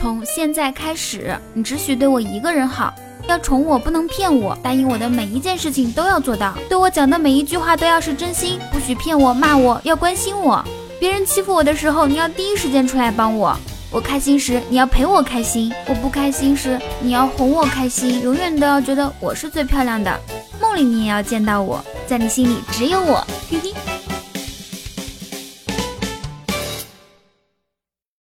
从现在开始你只许对我一个人好要宠我不能骗我答应我的每一件事情都要做到。对我讲的每一句话都要是真心不许骗我骂我要关心我。别人欺负我的时候你要第一时间出来帮我我开心。时你要陪我开心我不开心时你要哄我开心永远都要觉得我是最漂亮的。梦里你也要见到我在你心里只有我。嘿嘿